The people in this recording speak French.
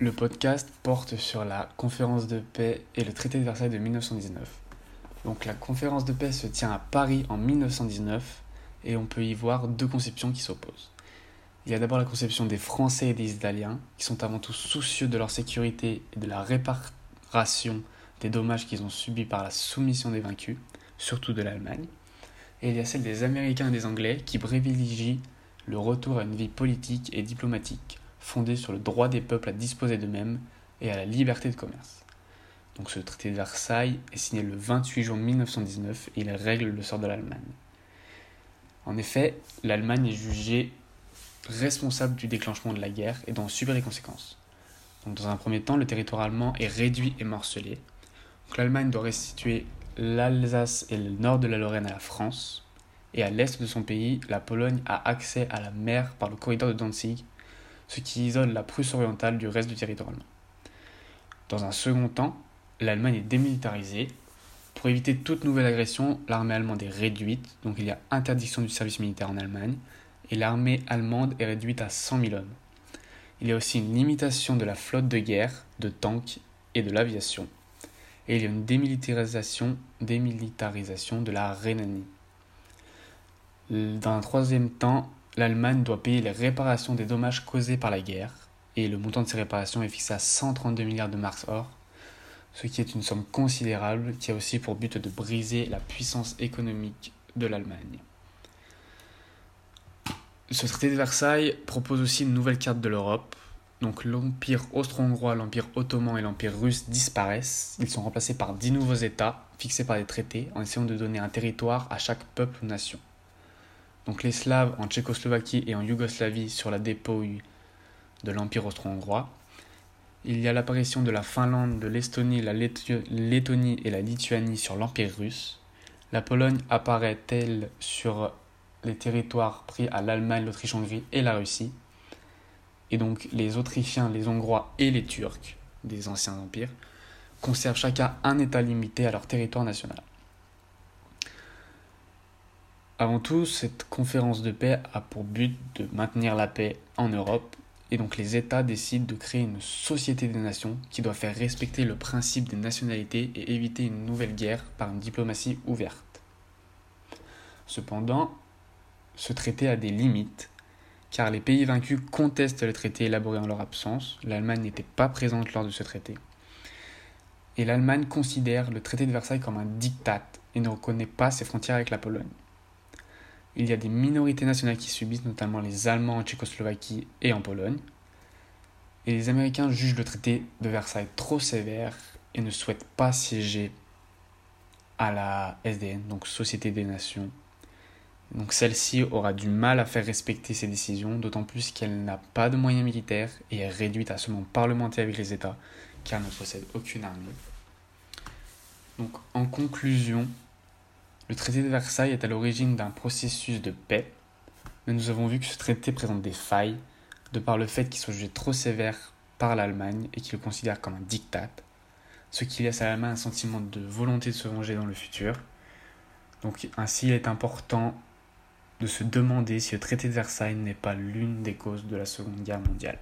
Le podcast porte sur la conférence de paix et le traité de Versailles de 1919. Donc la conférence de paix se tient à Paris en 1919 et on peut y voir deux conceptions qui s'opposent. Il y a d'abord la conception des Français et des Italiens qui sont avant tout soucieux de leur sécurité et de la réparation des dommages qu'ils ont subis par la soumission des vaincus, surtout de l'Allemagne. Et il y a celle des Américains et des Anglais qui privilégient le retour à une vie politique et diplomatique fondée sur le droit des peuples à disposer d'eux-mêmes et à la liberté de commerce. Donc ce traité de Versailles est signé le 28 juin 1919 et il règle le sort de l'Allemagne. En effet, l'Allemagne est jugée responsable du déclenchement de la guerre et d'en subir les conséquences. Dans un premier temps, le territoire allemand est réduit et morcelé. L'Allemagne doit restituer l'Alsace et le nord de la Lorraine à la France, et à l'est de son pays, la Pologne a accès à la mer par le corridor de Danzig ce qui isole la Prusse orientale du reste du territoire allemand. Dans un second temps, l'Allemagne est démilitarisée. Pour éviter toute nouvelle agression, l'armée allemande est réduite, donc il y a interdiction du service militaire en Allemagne, et l'armée allemande est réduite à 100 000 hommes. Il y a aussi une limitation de la flotte de guerre, de tanks et de l'aviation, et il y a une démilitarisation, démilitarisation de la Rhénanie. Dans un troisième temps, l'Allemagne doit payer les réparations des dommages causés par la guerre, et le montant de ces réparations est fixé à 132 milliards de marks or, ce qui est une somme considérable qui a aussi pour but de briser la puissance économique de l'Allemagne. Ce traité de Versailles propose aussi une nouvelle carte de l'Europe. Donc l'Empire austro-hongrois, l'Empire ottoman et l'Empire russe disparaissent. Ils sont remplacés par dix nouveaux États fixés par des traités en essayant de donner un territoire à chaque peuple ou nation donc les Slaves en Tchécoslovaquie et en Yougoslavie sur la dépouille de l'Empire austro-hongrois. Il y a l'apparition de la Finlande, de l'Estonie, la Lettonie et la Lituanie sur l'Empire russe. La Pologne apparaît elle sur les territoires pris à l'Allemagne, l'Autriche-Hongrie et la Russie? Et donc les Autrichiens, les Hongrois et les Turcs des anciens empires conservent chacun un État limité à leur territoire national. Avant tout, cette conférence de paix a pour but de maintenir la paix en Europe et donc les États décident de créer une société des nations qui doit faire respecter le principe des nationalités et éviter une nouvelle guerre par une diplomatie ouverte. Cependant, ce traité a des limites car les pays vaincus contestent le traité élaboré en leur absence, l'Allemagne n'était pas présente lors de ce traité. Et l'Allemagne considère le traité de Versailles comme un diktat et ne reconnaît pas ses frontières avec la Pologne. Il y a des minorités nationales qui subissent, notamment les Allemands en Tchécoslovaquie et en Pologne. Et les Américains jugent le traité de Versailles trop sévère et ne souhaitent pas siéger à la SDN, donc Société des Nations. Donc celle-ci aura du mal à faire respecter ses décisions, d'autant plus qu'elle n'a pas de moyens militaires et est réduite à seulement parlementer avec les États, car elle ne possède aucune armée. Donc en conclusion, le traité de Versailles est à l'origine d'un processus de paix, mais nous avons vu que ce traité présente des failles, de par le fait qu'il soit jugé trop sévère par l'Allemagne et qu'il le considère comme un diktat, ce qui laisse à l'Allemagne un sentiment de volonté de se venger dans le futur. Donc ainsi il est important de se demander si le traité de Versailles n'est pas l'une des causes de la Seconde Guerre mondiale.